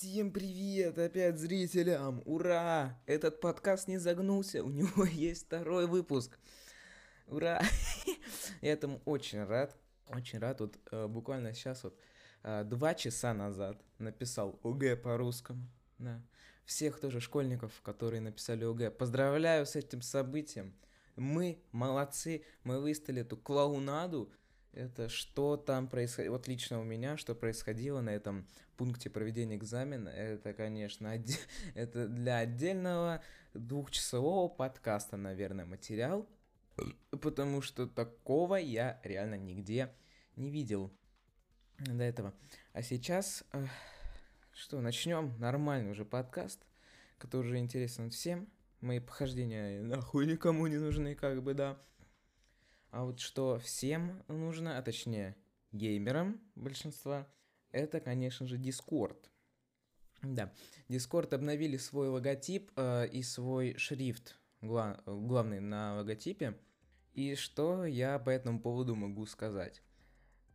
Всем привет опять зрителям! Ура! Этот подкаст не загнулся, у него есть второй выпуск. Ура! Я этому очень рад. Очень рад. Вот э, буквально сейчас вот э, два часа назад написал ОГЭ по-русскому. Да. Всех тоже школьников, которые написали ОГЭ. Поздравляю с этим событием. Мы молодцы, мы выставили эту клоунаду, это что там происходило, вот лично у меня, что происходило на этом пункте проведения экзамена, это, конечно, отде... это для отдельного двухчасового подкаста, наверное, материал, потому что такого я реально нигде не видел до этого. А сейчас, э, что, начнем нормальный уже подкаст, который уже интересен всем. Мои похождения нахуй никому не нужны, как бы, да. А вот что всем нужно, а точнее геймерам большинства, это, конечно же, Discord. Да, Discord обновили свой логотип э, и свой шрифт, гла- главный на логотипе. И что я по этому поводу могу сказать?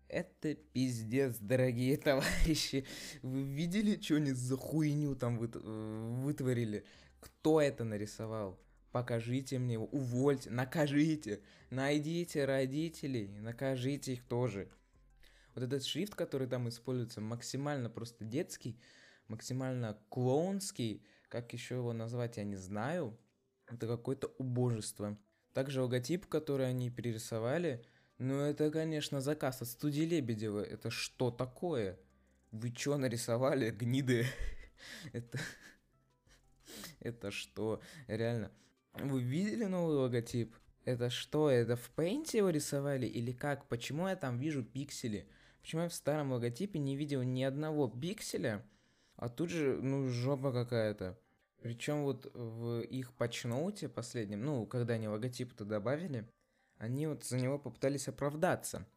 Это пиздец, дорогие товарищи. Вы видели, что они за хуйню там вы- э, вытворили? Кто это нарисовал? Покажите мне его, увольте, накажите, найдите родителей, накажите их тоже. Вот этот шрифт, который там используется, максимально просто детский, максимально клоунский, как еще его назвать, я не знаю. Это какое-то убожество. Также логотип, который они перерисовали, ну это, конечно, заказ от студии Лебедева. Это что такое? Вы что нарисовали, гниды? Это... Это что? Реально. Вы видели новый логотип? Это что, это в Paint его рисовали или как? Почему я там вижу пиксели? Почему я в старом логотипе не видел ни одного пикселя? А тут же, ну, жопа какая-то. Причем вот в их патчноуте последнем, ну, когда они логотип-то добавили, они вот за него попытались оправдаться.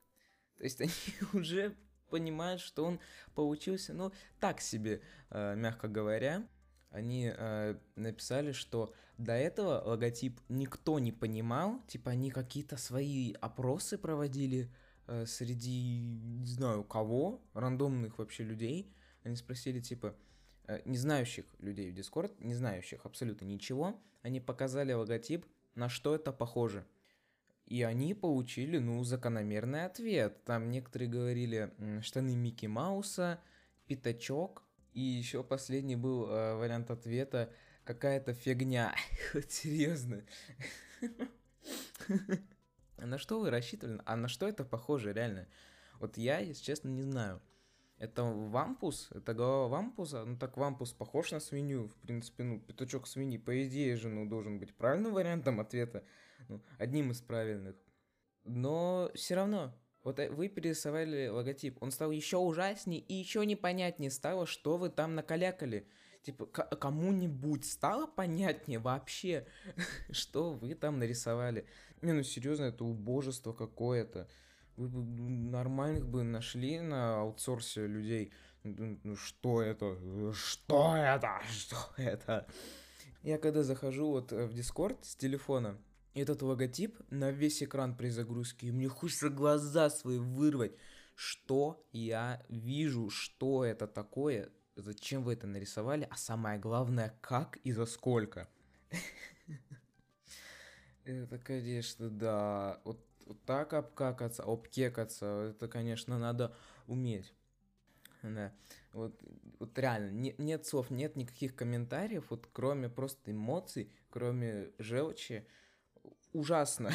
То есть они уже понимают, что он получился, ну, так себе, э, мягко говоря они э, написали, что до этого логотип никто не понимал, типа они какие-то свои опросы проводили э, среди, не знаю, кого, рандомных вообще людей. Они спросили, типа, э, не знающих людей в Discord, не знающих абсолютно ничего, они показали логотип, на что это похоже. И они получили, ну, закономерный ответ. Там некоторые говорили штаны Микки Мауса, пятачок, и еще последний был э, вариант ответа какая-то фигня. Серьезно. На что вы рассчитывали? А на что это похоже, реально? Вот я, если честно, не знаю. Это вампус? Это голова вампуса? Ну так вампус похож на свинью. В принципе, ну, пятачок свиньи, по идее же, ну, должен быть правильным вариантом ответа. Ну, одним из правильных. Но все равно, вот э, вы перерисовали логотип, он стал еще ужаснее и еще непонятнее стало, что вы там накалякали. Типа, кому-нибудь стало понятнее вообще, что вы там нарисовали. Не, ну серьезно, это убожество какое-то. Вы бы нормальных бы нашли на аутсорсе людей. Ну, что это? Что это? Что это? Я когда захожу вот в Дискорд с телефона, этот логотип на весь экран при загрузке, и мне хочется глаза свои вырвать. Что я вижу, что это такое, зачем вы это нарисовали, а самое главное, как и за сколько. Это, конечно, да. Вот, так обкакаться, обкекаться, это, конечно, надо уметь. Да. Вот, вот реально, не, нет слов, нет никаких комментариев, вот кроме просто эмоций, кроме желчи ужасно.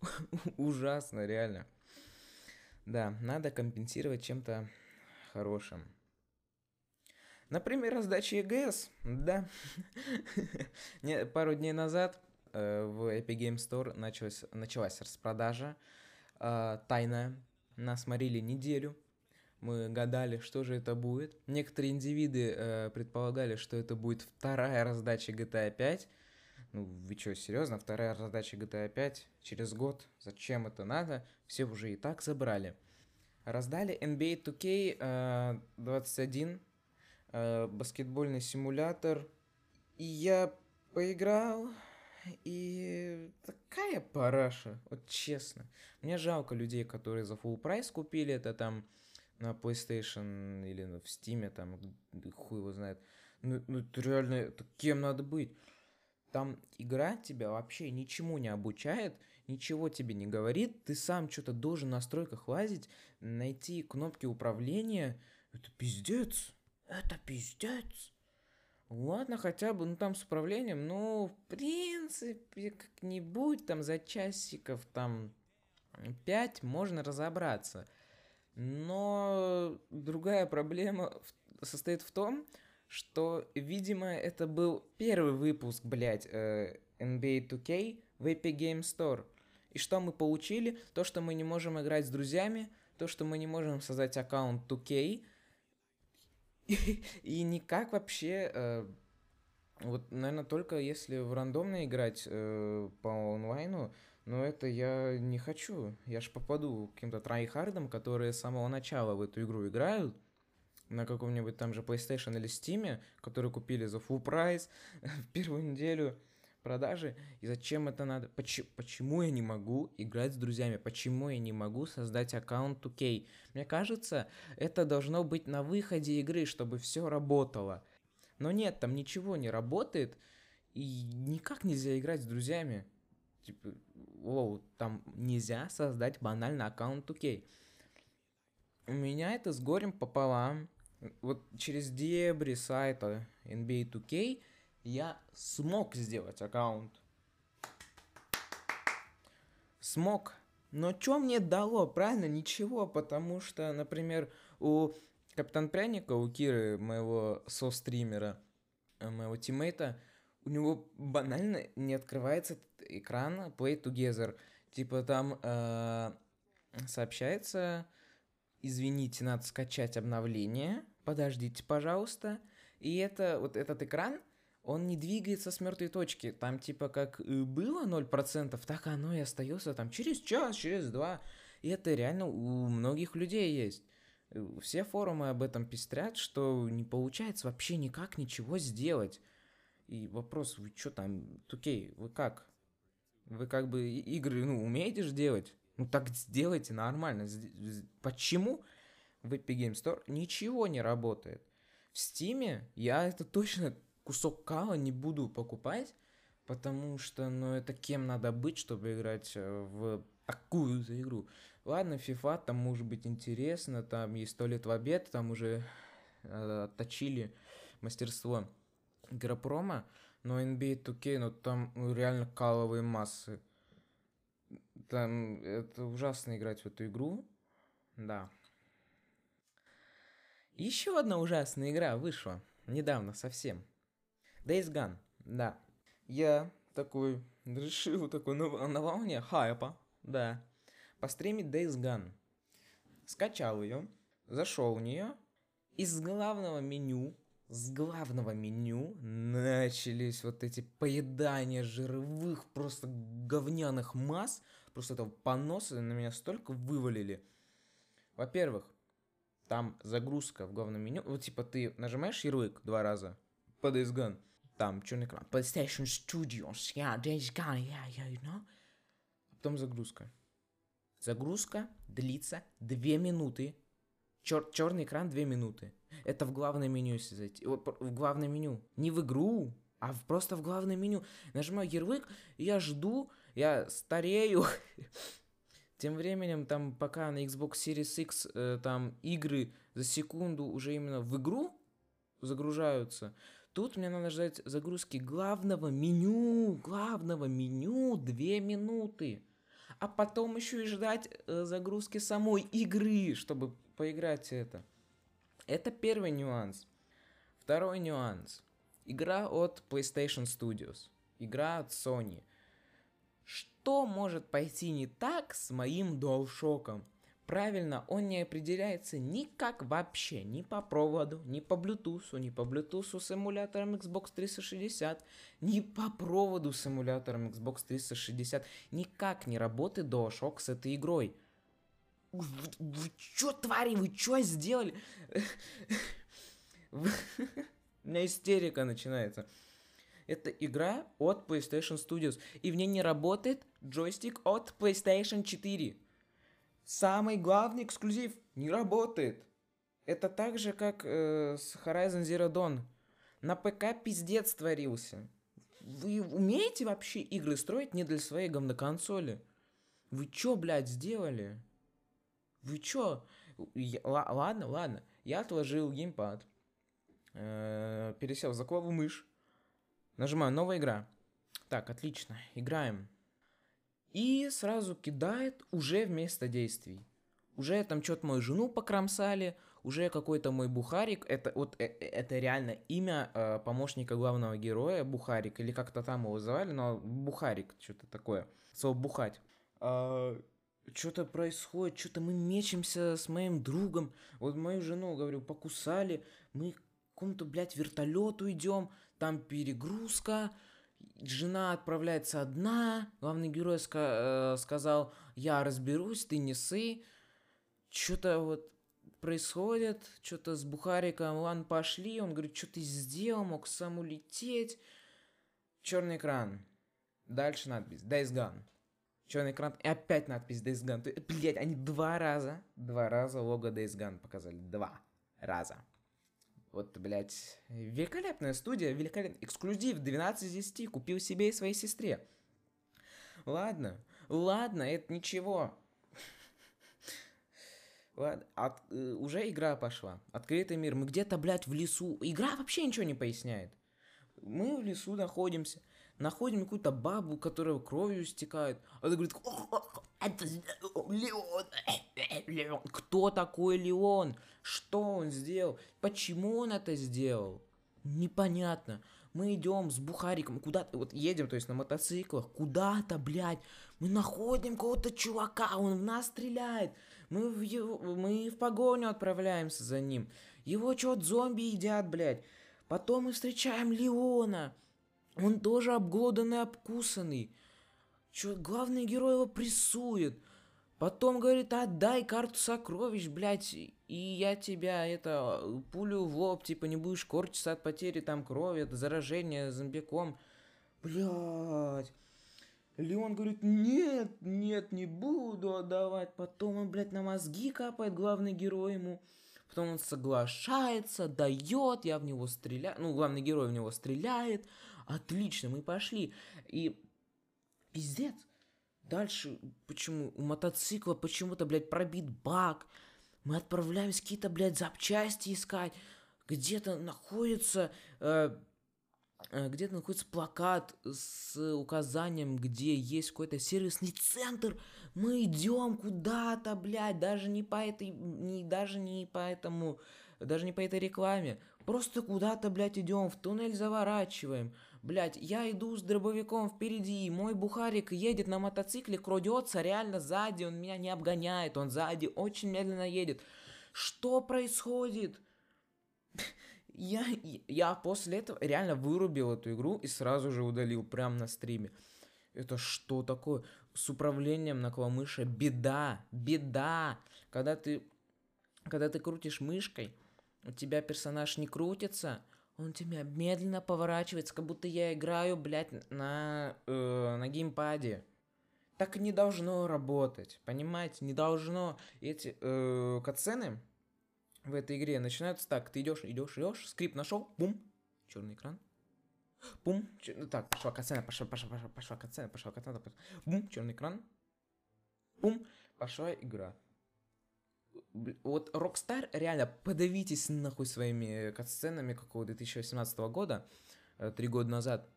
ужасно, реально. Да, надо компенсировать чем-то хорошим. Например, раздача ЕГС, да. Пару дней назад э, в Epic Game Store началась, началась распродажа э, тайная. Нас морили неделю. Мы гадали, что же это будет. Некоторые индивиды э, предполагали, что это будет вторая раздача GTA 5. Ну, вы что, серьезно? Вторая задача GTA 5 через год? Зачем это надо? Все уже и так забрали. Раздали NBA 2K 21, э, баскетбольный симулятор. И я поиграл, и такая параша, вот честно. Мне жалко людей, которые за full прайс купили это там на PlayStation или в Steam, там, хуй его знает. Ну, ну это реально, это кем надо быть? Там игра тебя вообще ничему не обучает, ничего тебе не говорит, ты сам что-то должен в настройках лазить, найти кнопки управления. Это пиздец, это пиздец. Ладно, хотя бы, ну там с управлением, ну, в принципе, как-нибудь там за часиков там 5 можно разобраться. Но другая проблема состоит в том, что, видимо, это был первый выпуск, блядь, э, NBA 2K в Epic Game Store. И что мы получили? То, что мы не можем играть с друзьями, то, что мы не можем создать аккаунт 2K, и, никак вообще, э, вот, наверное, только если в рандомно играть э, по онлайну, но это я не хочу. Я ж попаду к каким-то трайхардам, которые с самого начала в эту игру играют, на каком-нибудь там же PlayStation или Steam, которые купили за full прайс в первую неделю продажи. И зачем это надо? Почему, почему я не могу играть с друзьями? Почему я не могу создать аккаунт 2K? Мне кажется, это должно быть на выходе игры, чтобы все работало. Но нет, там ничего не работает, и никак нельзя играть с друзьями. Типа, воу, там нельзя создать банально аккаунт 2K. У меня это с горем пополам. Вот через дебри сайта NBA 2K я смог сделать аккаунт. Смог. Но что мне дало? Правильно, ничего, потому что, например, у Капитан Пряника, у Киры, моего со-стримера, э, моего тиммейта, у него банально не открывается экран Play Together. Типа там э, сообщается, извините, надо скачать обновление, подождите, пожалуйста. И это, вот этот экран, он не двигается с мертвой точки. Там типа как было 0%, так оно и остается там через час, через два. И это реально у многих людей есть. Все форумы об этом пестрят, что не получается вообще никак ничего сделать. И вопрос, вы что там, окей, вы как? Вы как бы игры, ну, умеете же делать? Ну так сделайте нормально. Почему в Epic Game Store ничего не работает? В Steam я это точно кусок кала не буду покупать, потому что, ну, это кем надо быть, чтобы играть э, в такую за игру. Ладно, FIFA, там может быть интересно, там есть сто лет в обед, там уже э, отточили мастерство игропрома, но NBA 2K, ну, там ну, реально каловые массы. Там это ужасно играть в эту игру, да. Еще одна ужасная игра вышла недавно совсем. Days Gone, да. Я такой решил такой на, на волне хайпа, да, постримить Days Gone. Скачал ее, зашел в нее, из главного меню, с главного меню начались вот эти поедания жировых, просто говняных масс, просто этого поноса на меня столько вывалили. Во-первых, там загрузка в главном меню, вот типа ты нажимаешь ярлык два раза по Days Gone, там черный экран, PlayStation Studios, yeah, Days Gone, yeah, yeah, you know. Потом загрузка. Загрузка длится 2 минуты. Чер- черный экран 2 минуты. Это в главное меню, если зайти. В главное меню. Не в игру, а в, просто в главное меню. Нажимаю ярлык, я жду, я старею. Тем временем, там, пока на Xbox Series X э, там игры за секунду уже именно в игру загружаются, Тут мне надо ждать загрузки главного меню, главного меню 2 минуты. А потом еще и ждать э, загрузки самой игры, чтобы поиграть это. Это первый нюанс. Второй нюанс. Игра от PlayStation Studios. Игра от Sony. Что может пойти не так с моим DualShock? Правильно, он не определяется никак вообще, ни по проводу, ни по Bluetooth, ни по Bluetooth с эмулятором Xbox 360, ни по проводу с эмулятором Xbox 360. Никак не работает DualShock с этой игрой. Вы, вы чё, твари, вы чё сделали? У меня истерика начинается. Это игра от PlayStation Studios, и в ней не работает джойстик от PlayStation 4 самый главный эксклюзив не работает. Это так же, как э, с Horizon Zero Dawn. На ПК пиздец творился. Вы умеете вообще игры строить не для своей говноконсоли? Вы чё, блядь, сделали? Вы чё? Я, ладно, ладно. Я отложил геймпад. Э, пересел за клаву мышь. Нажимаю «Новая игра». Так, отлично. Играем. И сразу кидает уже вместо действий. Уже там что-то мою жену покромсали, уже какой-то мой Бухарик, это вот э, э, это реально имя э, помощника главного героя, Бухарик, или как-то там его звали, но Бухарик, что-то такое, слово бухать. А, что-то происходит, что-то мы мечемся с моим другом, вот мою жену, говорю, покусали, мы к какому-то, блядь, вертолету идем, там перегрузка, жена отправляется одна, главный герой ска- э, сказал, я разберусь, ты не сы, что-то вот происходит, что-то с Бухариком, ладно, пошли, он говорит, что ты сделал, мог сам улететь. Черный экран. Дальше надпись Days Gone. Черный экран и опять надпись Days Gone. Блять, они два раза, два раза лого Days Gone показали. Два раза. Вот, блядь, великолепная студия, великолепный эксклюзив 12 из 10, купил себе и своей сестре. Ладно, ладно, это ничего. Ладно, от, э, уже игра пошла. Открытый мир. Мы где-то, блядь, в лесу. Игра вообще ничего не поясняет. Мы в лесу находимся. Находим какую-то бабу, которая кровью стекает. Она говорит, это Леон. Леон. Кто такой Леон? Что он сделал? Почему он это сделал? Непонятно. Мы идем с Бухариком куда-то, вот едем, то есть на мотоциклах, куда-то, блядь. Мы находим какого-то чувака, он в нас стреляет. Мы в, его, мы в погоню отправляемся за ним. Его что-то зомби едят, блядь. Потом мы встречаем Леона. Он тоже обглоданный, обкусанный. Чё, главный герой его прессует. Потом говорит, отдай карту сокровищ, блядь, и я тебя, это, пулю в лоб, типа, не будешь корчиться от потери там крови, от заражения зомбиком. Блядь. Леон говорит, нет, нет, не буду отдавать. Потом он, блядь, на мозги капает главный герой ему. Потом он соглашается, дает, я в него стреляю. Ну, главный герой в него стреляет. Отлично, мы пошли. И пиздец. Дальше, почему у мотоцикла почему-то, блядь, пробит бак. Мы отправляемся какие-то, блядь, запчасти искать. Где-то находится э, Э, где-то находится плакат с указанием, где есть какой-то сервисный центр. Мы идем куда-то, блядь, даже не по этой, не, даже не по этому, даже не по этой рекламе. Просто куда-то, блядь, идем, в туннель заворачиваем. Блядь, я иду с дробовиком впереди, мой бухарик едет на мотоцикле, крадется реально сзади, он меня не обгоняет, он сзади очень медленно едет. Что происходит? я, я после этого реально вырубил эту игру и сразу же удалил прямо на стриме. Это что такое? С управлением на клавомыше беда, беда. Когда ты, когда ты крутишь мышкой, у тебя персонаж не крутится, он тебя медленно поворачивается, как будто я играю, блядь, на, э, на геймпаде. Так не должно работать, понимаете? Не должно. Эти э, катсцены, в этой игре начинаются так. Ты идешь, идешь, идешь, скрип нашел, бум, черный экран. Бум, чер... Ну так, пошла катсцена, пошла, пошла, пошла, пошла катсцена, пошла катсцена, пошла. бум, черный экран. Бум, пошла игра. Вот Rockstar, реально, подавитесь нахуй своими катсценами какого 2018 года, э, три года назад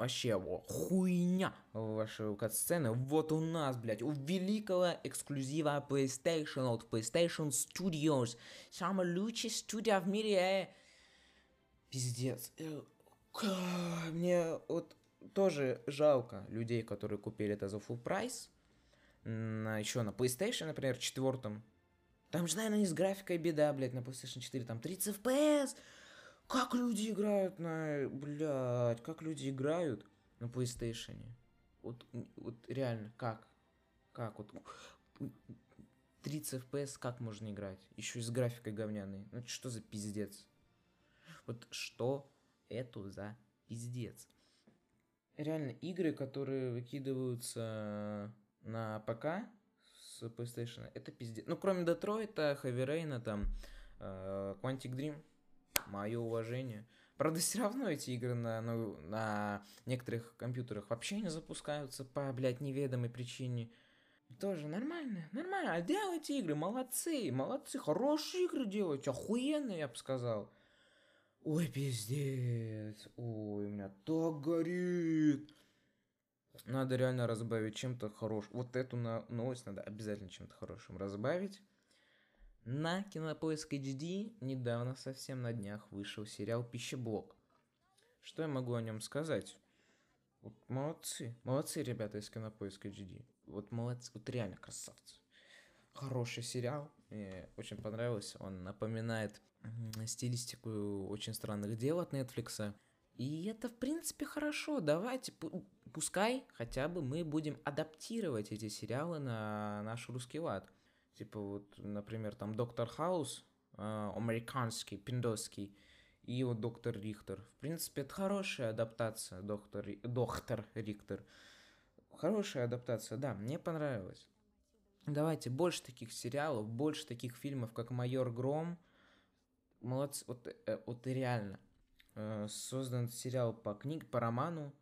вообще во, хуйня ваши катсцены. Вот у нас, блядь, у великого эксклюзива PlayStation от PlayStation Studios. Самая лучшая студия в мире. Э. Пиздец. Мне вот тоже жалко людей, которые купили это за full прайс. На, еще на PlayStation, например, четвертом. Там же, наверное, не с графикой беда, блядь, на PlayStation 4, там 30 FPS. Как люди играют на... Блядь, как люди играют на PlayStation? Вот, вот реально, как? Как? Вот 30 FPS как можно играть? Еще и с графикой говняной. Ну что за пиздец? Вот что это за пиздец? Реально, игры, которые выкидываются на ПК с PlayStation, это пиздец. Ну, кроме Детройта, Heavy Rain, там, э, Quantic Dream, мое уважение. Правда, все равно эти игры на, ну, на некоторых компьютерах вообще не запускаются по, блядь, неведомой причине. Тоже нормально, нормально. А делайте игры, молодцы, молодцы, хорошие игры делайте, охуенные, я бы сказал. Ой, пиздец, ой, у меня так горит. Надо реально разбавить чем-то хорошим. Вот эту новость надо обязательно чем-то хорошим разбавить. На Кинопоиск HD недавно, совсем на днях, вышел сериал «Пищеблок». Что я могу о нем сказать? Вот молодцы. Молодцы ребята из Кинопоиска HD. Вот молодцы. Вот реально красавцы. Хороший сериал. Мне очень понравился. Он напоминает стилистику очень странных дел от Netflix. И это, в принципе, хорошо. Давайте, пускай хотя бы мы будем адаптировать эти сериалы на наш русский лад. Типа вот, например, там Доктор Хаус, э, американский, пиндосский, и вот Доктор Рихтер. В принципе, это хорошая адаптация, Доктор, Доктор Рихтер. Хорошая адаптация, да, мне понравилось. Давайте больше таких сериалов, больше таких фильмов, как «Майор Гром». Молодцы, вот, э, вот реально. Э, создан сериал по книге, по роману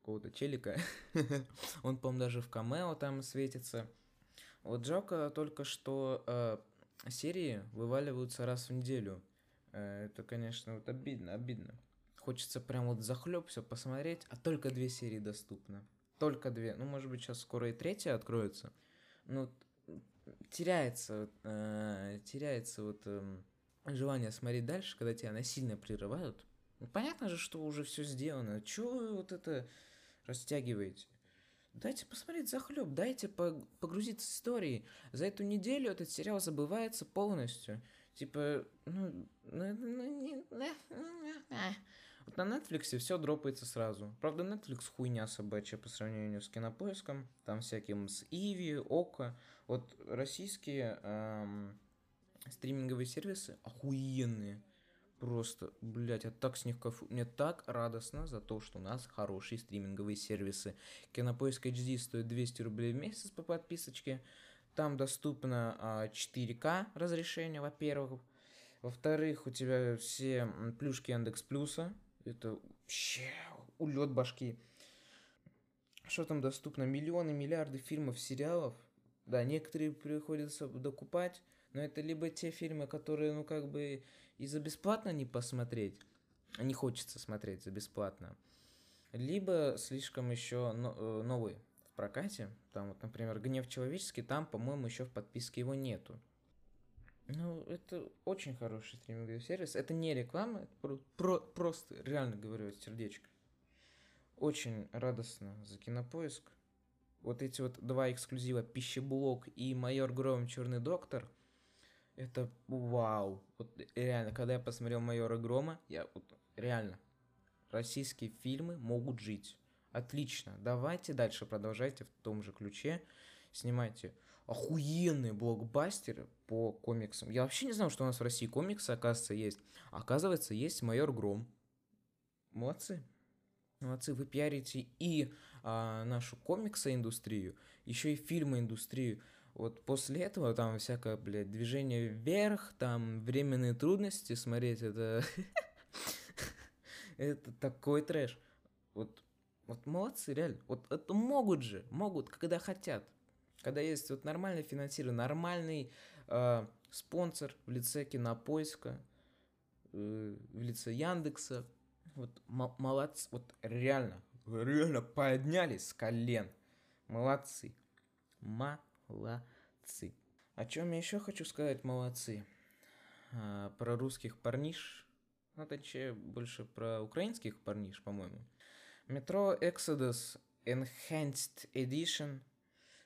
какого-то челика. Он, по-моему, даже в камео там светится. Вот жалко только, что э, серии вываливаются раз в неделю. Э, это, конечно, вот обидно, обидно. Хочется прям вот захлеб все посмотреть, а только две серии доступны. Только две. Ну, может быть, сейчас скоро и третья откроется. Ну, теряется, э, теряется вот э, желание смотреть дальше, когда тебя насильно прерывают. Ну, понятно же, что уже все сделано. Чего вы вот это растягиваете? Дайте посмотреть захлеб, дайте погрузиться в истории. За эту неделю этот сериал забывается полностью. Типа, ну, ну, ну не, вот на Netflix все дропается сразу. Правда, Netflix хуйня собачья по сравнению с кинопоиском. Там всяким с Иви, Око. Вот российские эм, стриминговые сервисы охуенные. Просто, блядь, я так с них кайфу. Мне так радостно за то, что у нас хорошие стриминговые сервисы. Кинопоиск HD стоит 200 рублей в месяц по подписочке. Там доступно а, 4К разрешение, во-первых. Во-вторых, у тебя все плюшки Яндекс Плюса. Это вообще улет башки. Что там доступно? Миллионы, миллиарды фильмов, сериалов. Да, некоторые приходится докупать, но это либо те фильмы, которые, ну, как бы и за бесплатно не посмотреть, а не хочется смотреть за бесплатно, либо слишком еще э, новый в прокате. Там вот, например, «Гнев человеческий», там, по-моему, еще в подписке его нету. Ну, это очень хороший стриминговый сервис. Это не реклама, это про, про, просто, реально говорю, сердечко. Очень радостно за кинопоиск. Вот эти вот два эксклюзива «Пищеблок» и «Майор Гром. Черный доктор» — это вау. Вот реально, когда я посмотрел «Майора Грома», я вот реально, российские фильмы могут жить. Отлично, давайте дальше продолжайте в том же ключе. Снимайте охуенные блокбастеры по комиксам. Я вообще не знал, что у нас в России комиксы, оказывается, есть. Оказывается, есть «Майор Гром». Молодцы. Молодцы, вы пиарите и а, нашу комиксо-индустрию, еще и фильмоиндустрию. Вот после этого там всякое, блядь, движение вверх, там временные трудности смотреть, это... это такой трэш. Вот, вот молодцы, реально. Вот это могут же, могут, когда хотят. Когда есть вот нормальное финансирование, нормальный э, спонсор в лице Кинопоиска, э, в лице Яндекса. Вот молодцы, вот реально, реально поднялись с колен. Молодцы. Молодцы молодцы. О чем я еще хочу сказать молодцы? А, про русских парниш, ну, точнее, больше про украинских парниш, по-моему. Метро Exodus Enhanced Edition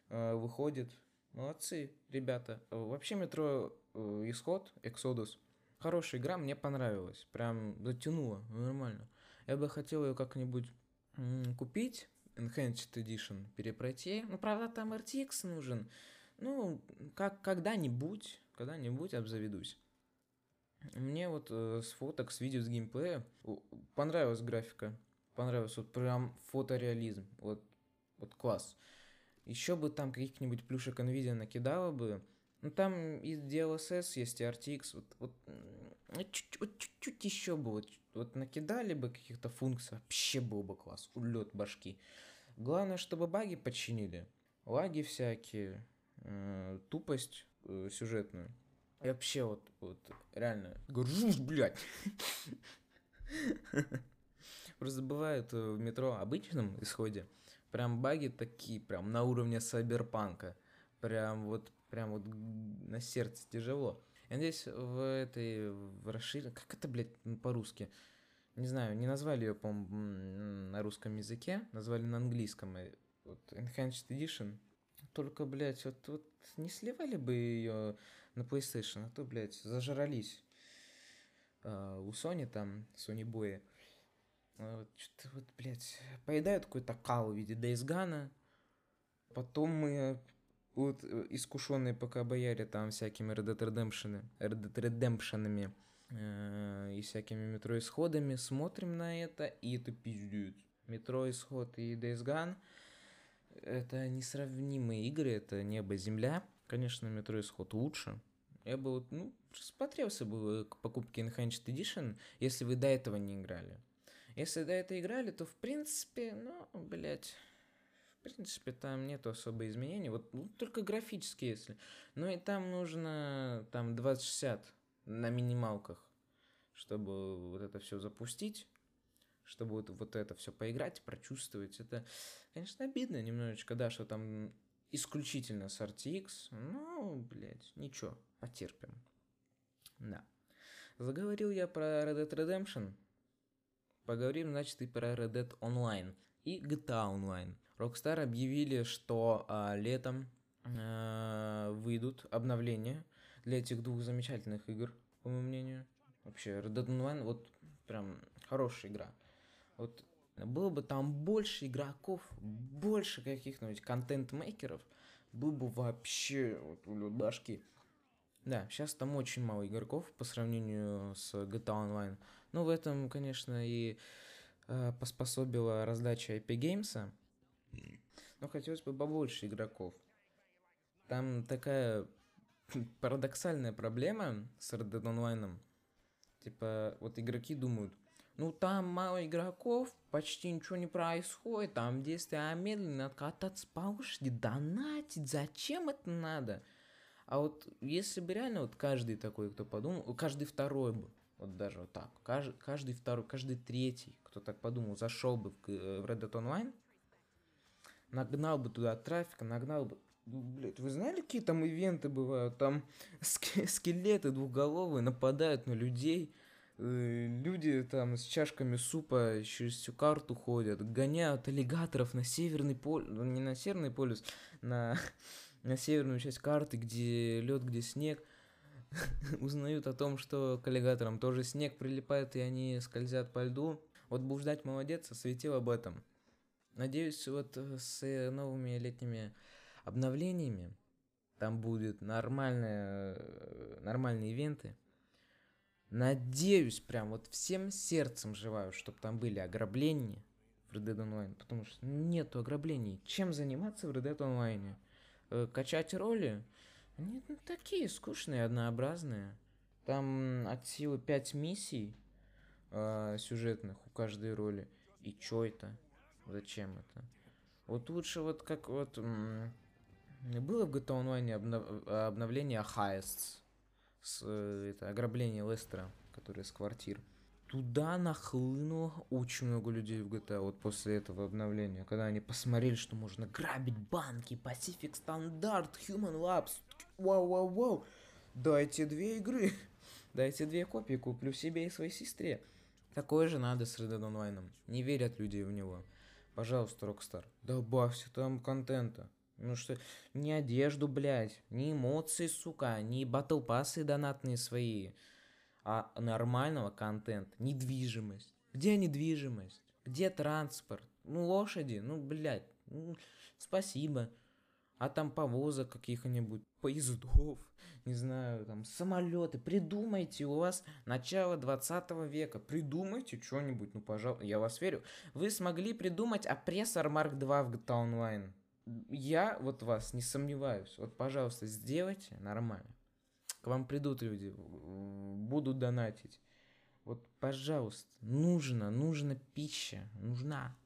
э, выходит. Молодцы, ребята. Вообще метро э, Исход, Exodus, хорошая игра, мне понравилась. Прям затянула, нормально. Я бы хотел ее как-нибудь купить, Enhanced Edition перепройти. Ну, правда, там RTX нужен. Ну, как когда-нибудь, когда-нибудь обзаведусь. Мне вот э, с фоток, с видео, с геймплея понравилась графика. Понравилась вот прям фотореализм. Вот, вот класс. Еще бы там каких-нибудь плюшек NVIDIA накидало бы. Ну, там и DLSS есть, и RTX. Вот, вот, чуть-чуть, вот чуть-чуть еще бы, вот, вот накидали бы каких-то функций, вообще был бы класс, улет башки. Главное, чтобы баги починили. Лаги всякие, э, тупость э, сюжетную. И вообще вот, вот реально, горжусь, блядь. Просто бывает э, в метро обычном исходе, прям баги такие, прям на уровне сайберпанка. Прям вот, прям вот на сердце тяжело. Я надеюсь, в этой, в расширенной, как это, блядь, по-русски? Не знаю, не назвали ее, по-моему, на русском языке, назвали на английском. Вот Enhanced Edition. Только, блядь, вот, вот не сливали бы ее на PlayStation, а то, блядь, зажрались. Uh, у Sony там, Sony Boy, uh, вот, что-то вот, блядь, поедают какой-то кал в виде Days Gone, потом мы вот искушенные пока бояре там всякими Red Dead Redemption, Red Dead Redemption э, и всякими метро исходами смотрим на это, и это пиздец. Метро исход и Days Gone это несравнимые игры, это небо-земля. Конечно, метро исход лучше, я бы вот, ну, смотрелся бы к покупке Enhanced Edition, если вы до этого не играли. Если до этого играли, то в принципе, ну, блядь, принципе, там нет особо изменений. Вот ну, только графически, если. Но и там нужно там 2060 на минималках, чтобы вот это все запустить чтобы вот, вот это все поиграть, прочувствовать. Это, конечно, обидно немножечко, да, что там исключительно с RTX. Ну, блядь, ничего, потерпим. Да. Заговорил я про Red Dead Redemption. Поговорим, значит, и про Red Dead Online и GTA Online. Rockstar объявили, что а, летом а, выйдут обновления для этих двух замечательных игр, по моему мнению. Вообще, Red Dead Online, вот прям хорошая игра. Вот было бы там больше игроков, больше каких-нибудь контент-мейкеров, был бы вообще вот, у башки. Да, сейчас там очень мало игроков по сравнению с GTA Online. Ну, в этом, конечно, и э, поспособила раздача Epic Games. Но хотелось бы побольше игроков. Там такая парадоксальная проблема с Red Dead Online. Типа, вот игроки думают, ну там мало игроков, почти ничего не происходит, там действия медленно, кататься по лошади, донатить, зачем это надо? А вот если бы реально вот каждый такой, кто подумал, каждый второй бы, вот даже вот так, каждый, каждый второй, каждый третий, кто так подумал, зашел бы в, в Red Dead Online, нагнал бы туда трафика, нагнал бы Блять, вы знали, какие там ивенты бывают? Там скелеты двухголовые нападают на людей, Э, люди там с чашками супа через всю карту ходят, гоняют аллигаторов на северный полюс, ну, не на северный полюс, на, на северную часть карты, где лед, где снег, узнают о том, что к аллигаторам тоже снег прилипает, и они скользят по льду. Вот ждать молодец, осветил об этом. Надеюсь, вот с новыми летними обновлениями там будет нормальные, э, нормальные ивенты, Надеюсь, прям вот всем сердцем желаю, чтобы там были ограбления в Red Dead Online, потому что нету ограблений. Чем заниматься в Red Dead Online? Э, качать роли? Они ну, такие скучные, однообразные. Там от силы 5 миссий э, сюжетных у каждой роли. И чё это? Зачем это? Вот лучше вот как вот... Было в GTA Online обнов... обновление Heists с э, это, ограбления Лестера, который с квартир. Туда нахлынуло очень много людей в GTA вот после этого обновления, когда они посмотрели, что можно грабить банки, Pacific Standard, Human Labs, вау-вау-вау, дайте две игры, дайте две копии, куплю себе и своей сестре. Такое же надо с Red Dead Online, не верят люди в него. Пожалуйста, Rockstar, добавьте там контента. Ну что, не одежду, блядь, не эмоции, сука, не батл пассы донатные свои, а нормального контента, недвижимость. Где недвижимость? Где транспорт? Ну, лошади, ну, блядь, ну, спасибо. А там повозок каких-нибудь, поездов, не знаю, там, самолеты. Придумайте, у вас начало 20 века. Придумайте что-нибудь, ну, пожалуйста, я вас верю. Вы смогли придумать опрессор Марк 2 в GTA Online. я вот вас не сомневаюсь. Вот, пожалуйста, сделайте нормально. К вам придут люди, будут донатить. Вот, пожалуйста, нужно, нужна пища, нужна.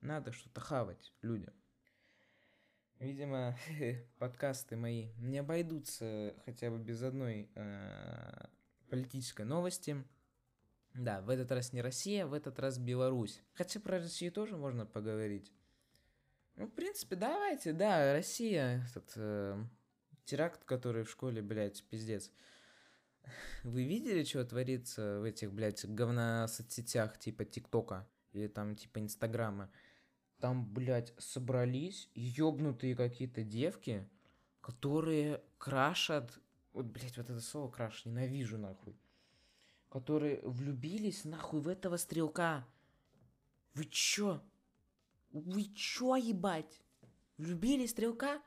Надо что-то хавать людям. Видимо, подкасты мои не обойдутся хотя бы без одной э, политической новости. Да, в этот раз не Россия, в этот раз Беларусь. Хотя про Россию тоже можно поговорить. Ну, в принципе, давайте, да, Россия, этот э, теракт, который в школе, блядь, пиздец. Вы видели, что творится в этих, блядь, говносоцсетях типа ТикТока или там типа Инстаграма? Там, блядь, собрались ёбнутые какие-то девки, которые крашат... Вот, блядь, вот это слово краш, ненавижу, нахуй. Которые влюбились, нахуй, в этого стрелка. Вы чё? Вы чё, ебать? Влюбили стрелка?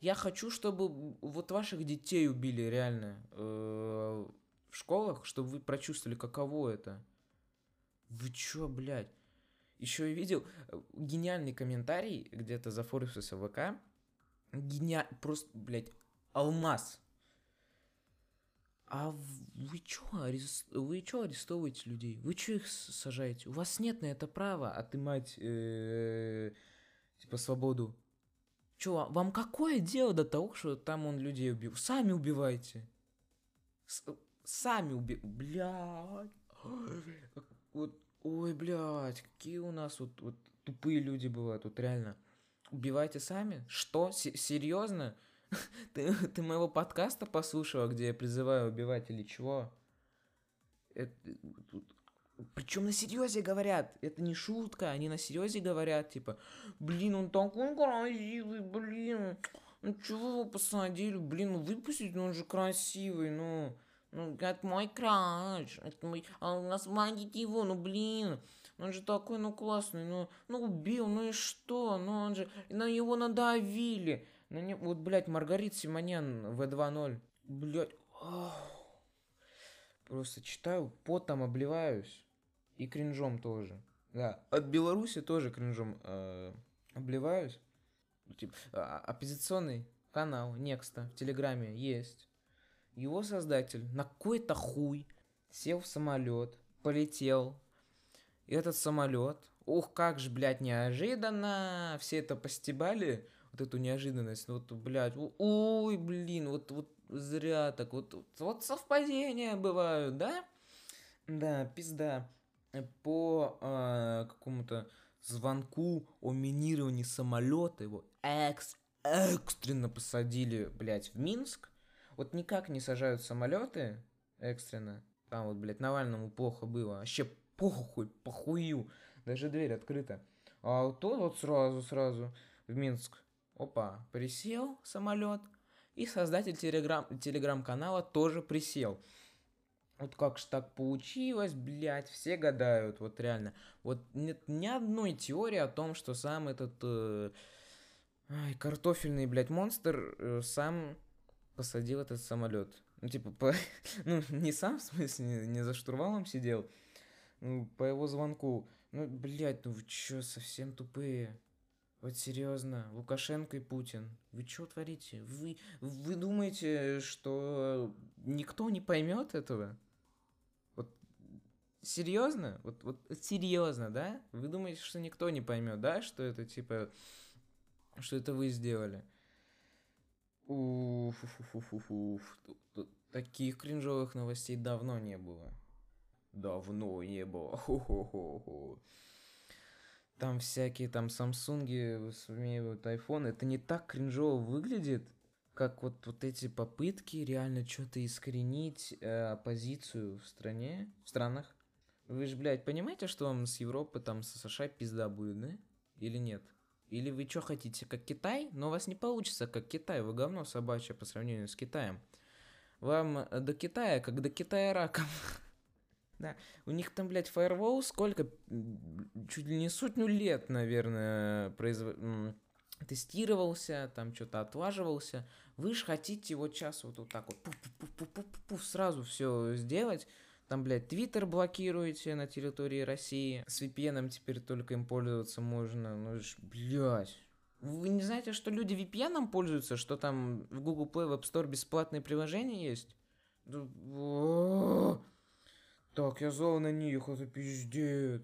Я хочу, чтобы вот ваших детей убили реально э, в школах, чтобы вы прочувствовали, каково это. Вы чё, блядь? Еще я видел э, гениальный комментарий где-то за Форексуса ВК. Гениа... Просто, блядь, алмаз. А вы чё, арест... вы чё арестовываете людей? Вы чё их сажаете? У вас нет на это права отымать, э, типа, свободу. Чё, а вам какое дело до того, что там он людей убил? Сами убивайте. С сами уби... Блядь. Вот, ой, блядь, какие у нас вот, вот тупые люди бывают, вот реально. Убивайте сами? Что? Серьезно? Ты, ты моего подкаста послушала, где я призываю убивать или чего? Причем на серьезе говорят, это не шутка, они на серьезе говорят, типа, блин, он такой красивый, блин, ну чего его посадили, блин, ну выпустить, ну он же красивый, ну, ну это мой краш, это мой, а магить его, ну блин, он же такой, ну классный, ну, ну убил, ну и что, ну он же, на него надавили, ну, не, вот, блядь, Маргарит Симонян В2.0. Блядь. Просто читаю, потом обливаюсь. И кринжом тоже. Да, от Беларуси тоже кринжом э, обливаюсь. Типа, оппозиционный канал Некста в Телеграме есть. Его создатель на какой-то хуй сел в самолет, полетел. И этот самолет, ух, как же, блядь, неожиданно, все это постебали, вот эту неожиданность, вот, блядь, ой, блин, вот, вот зря так, вот, вот совпадения бывают, да? Да, пизда. По э, какому-то звонку о минировании самолета его экс экстренно посадили, блядь, в Минск. Вот никак не сажают самолеты экстренно. Там вот, блядь, Навальному плохо было. Вообще похуй, похую. Даже дверь открыта. А то вот сразу, сразу в Минск. Опа, присел самолет. И создатель телеграм, телеграм-канала тоже присел. Вот как же так получилось, блядь, все гадают, вот реально. Вот нет ни одной теории о том, что сам этот э, ай, картофельный, блядь, монстр э, сам посадил этот самолет. Ну, типа, по, ну, не сам, в смысле, не, не за штурвалом сидел, ну, по его звонку. Ну, блядь, ну вы чё, совсем тупые? Вот серьезно, Лукашенко и Путин, вы что творите? Вы, вы думаете, что никто не поймет этого? Вот серьезно? Вот, вот серьезно, да? Вы думаете, что никто не поймет, да? Что это типа, что это вы сделали? Уф, уф, уф, уф, уф. Таких кринжовых новостей давно не было. Давно не было. Хо-хо-хо-хо там всякие там Самсунги высмеивают iPhone, это не так кринжово выглядит, как вот, вот эти попытки реально что-то искоренить э, оппозицию в стране, в странах. Вы же, блядь, понимаете, что вам с Европы, там, с США пизда будет, да? Или нет? Или вы что хотите, как Китай? Но у вас не получится, как Китай. Вы говно собачье по сравнению с Китаем. Вам до Китая, как до Китая раком. Да, у них там, блядь, фаервол сколько, чуть ли не сотню лет, наверное, произв... тестировался, там что-то отлаживался. Вы же хотите вот сейчас вот, вот так вот сразу все сделать. Там, блядь, Твиттер блокируете на территории России. С VPN теперь только им пользоваться можно. Ну, ж, блядь. Вы не знаете, что люди VPN пользуются, что там в Google Play в App Store бесплатные приложения есть? Так, я зол на них, это пиздец.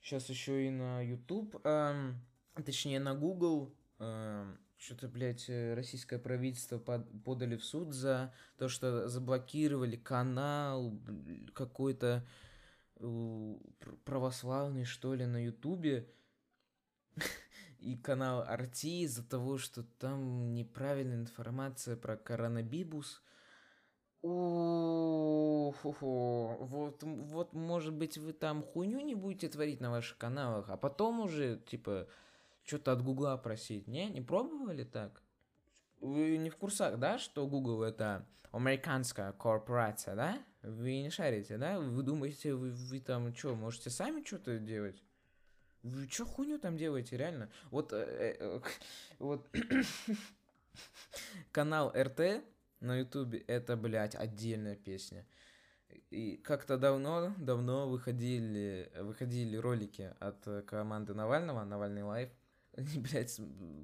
Сейчас еще и на YouTube, эм, точнее на Google, эм, что-то, блядь, э, российское правительство под, подали в суд за то, что заблокировали канал какой-то э, православный, что ли, на Ютубе и канал Арти из-за того, что там неправильная информация про коронабибус. О, вот, вот, может быть, вы там хуйню не будете творить на ваших каналах, а потом уже, типа, что-то от Гугла просить. Не, не пробовали так? Вы не в курсах, да, что Google это американская корпорация, да? Вы не шарите, да? Вы думаете, вы, вы там что, можете сами что-то делать? Вы что хуйню там делаете, реально? Вот, э, э, вот канал РТ на ютубе это, блядь, отдельная песня. И как-то давно, давно выходили, выходили ролики от команды Навального, Навальный лайф. Блядь,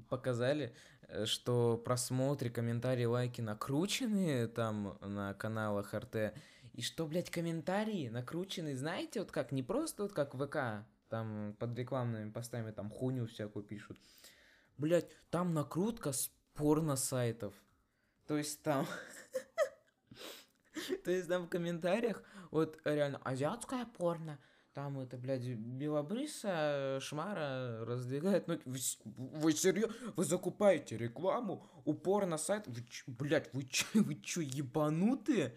показали, э, что просмотры, комментарии, лайки накручены там на каналах РТ. И что, блядь, комментарии накручены, знаете, вот как, не просто вот как ВК, там под рекламными постами там хуйню всякую пишут. Блять, там накрутка с порно-сайтов. То есть там... То есть там в комментариях вот реально азиатская порно, там это, блядь, белобрысая шмара раздвигает ноги. Вы, вы серьезно? Вы закупаете рекламу, упор на сайт? Вы, блядь, вы чё, вы чё, ебанутые?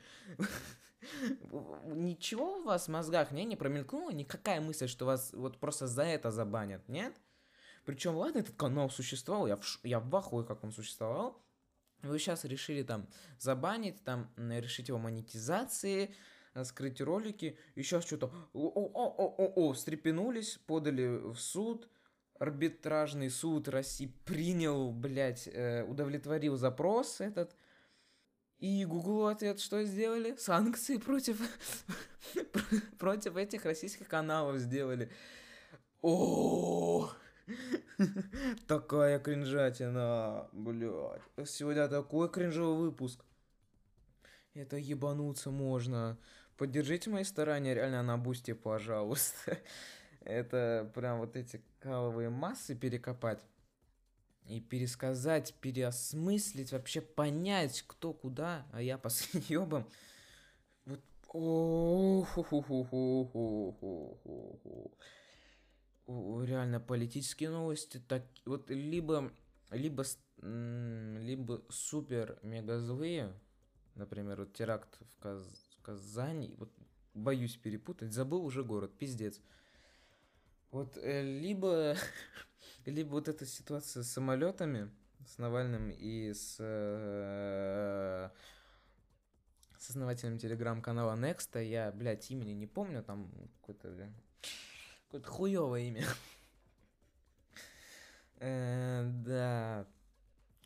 Ничего у вас в мозгах не, не промелькнуло? Никакая мысль, что вас вот просто за это забанят, нет? Причем, ладно, этот канал существовал, я в, я в ахуе, как он существовал. Вы сейчас решили там забанить, там решить его монетизации, скрыть ролики, и сейчас что-то о-о-о-о-о, встрепенулись, подали в суд, арбитражный суд России принял, блядь, э, удовлетворил запрос этот, и Google ответ что сделали? Санкции против, против этих российских каналов сделали. О, такая кринжатина, блядь. Сегодня такой кринжовый выпуск. Это ебануться можно. Поддержите мои старания реально на бусте, пожалуйста. Это прям вот эти каловые массы перекопать и пересказать, переосмыслить, вообще понять, кто куда, а я по съебам. Вот, реально политические новости так вот либо либо либо супер мега злые например вот теракт в, Каз Казани вот боюсь перепутать забыл уже город пиздец вот э, либо либо вот эта ситуация с самолетами, с Навальным и с, э, с основателем телеграм-канала Next, я, блядь, имени не помню, там какое-то, бля, какое-то хуевое имя. Э, да,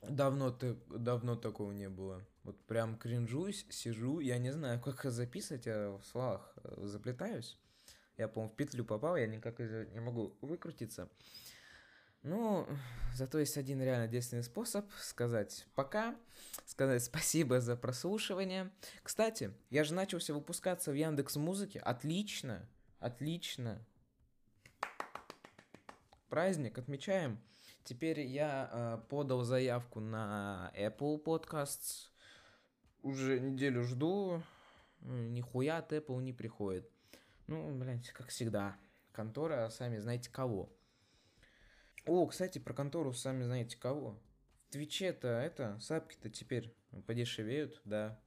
давно, давно такого не было. Вот прям кринжусь, сижу, я не знаю, как записывать, я в словах э, заплетаюсь. Я, по-моему, в петлю попал, я никак не могу выкрутиться. Ну, зато есть один реально действенный способ сказать пока, сказать спасибо за прослушивание. Кстати, я же начался выпускаться в Яндекс Музыке. Отлично, отлично. Праздник отмечаем. Теперь я э, подал заявку на Apple Podcasts. Уже неделю жду. Нихуя от Apple не приходит. Ну, блядь, как всегда. Контора, сами знаете кого. О, кстати, про контору сами знаете кого. В Твиче-то это, сапки-то теперь подешевеют, да.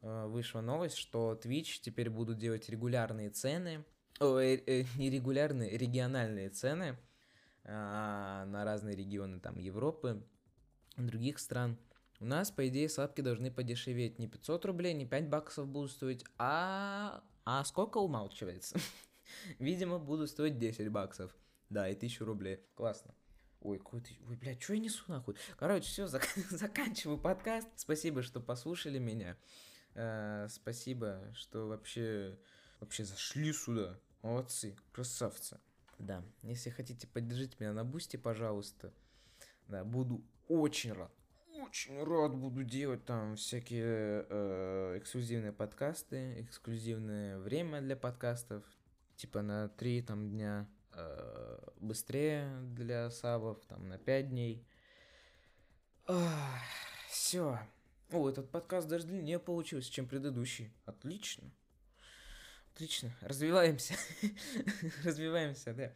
А, вышла новость, что Twitch теперь будут делать регулярные цены. О, э, э, не регулярные, региональные цены а, на разные регионы там Европы, других стран. У нас, по идее, сапки должны подешеветь. Не 500 рублей, не 5 баксов будут стоить, а... А сколько умалчивается? Видимо, будут стоить 10 баксов. Да, и тысячу рублей. Классно. Ой, какой ты... Ой, блядь, что я несу нахуй? Короче, все, зак... заканчиваю подкаст. Спасибо, что послушали меня. Э, спасибо, что вообще... Вообще зашли сюда. Молодцы, красавцы. Да, если хотите поддержать меня на бусте, пожалуйста. Да, буду очень рад. Очень рад буду делать там всякие э, эксклюзивные подкасты, эксклюзивное время для подкастов, типа на три там дня э, быстрее для сабов, там на пять дней. Все. О, этот подкаст даже длиннее получился, чем предыдущий. Отлично. Отлично. Развиваемся. Развиваемся, да.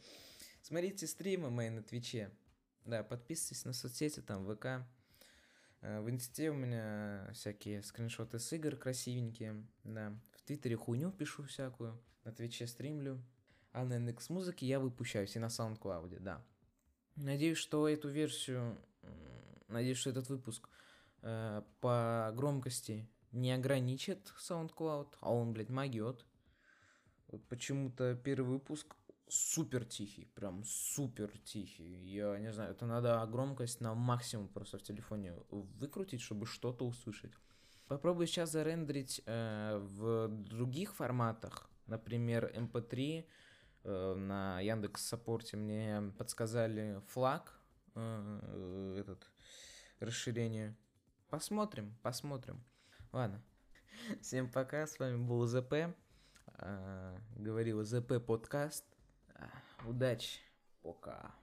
Смотрите стримы мои на Твиче. Да, подписывайтесь на соцсети, там, ВК. Э, в инсте у меня всякие скриншоты с игр красивенькие, да. В Твиттере хуйню пишу всякую, на Твиче стримлю. А на NX музыке я выпущаюсь и на SoundCloud, да. Надеюсь, что эту версию, надеюсь, что этот выпуск э, по громкости не ограничит SoundCloud, а он, блядь, могет. Вот почему-то первый выпуск супер тихий, прям супер тихий. Я не знаю, это надо громкость на максимум просто в телефоне выкрутить, чтобы что-то услышать. Попробую сейчас зарендерить э, в других форматах, например, MP3. Эм э, на Яндекс Саппорте мне подсказали флаг, э, этот расширение. Посмотрим, посмотрим. Ладно. Всем пока, с вами был ЗП. Э, говорил ЗП подкаст. Удачи. Пока.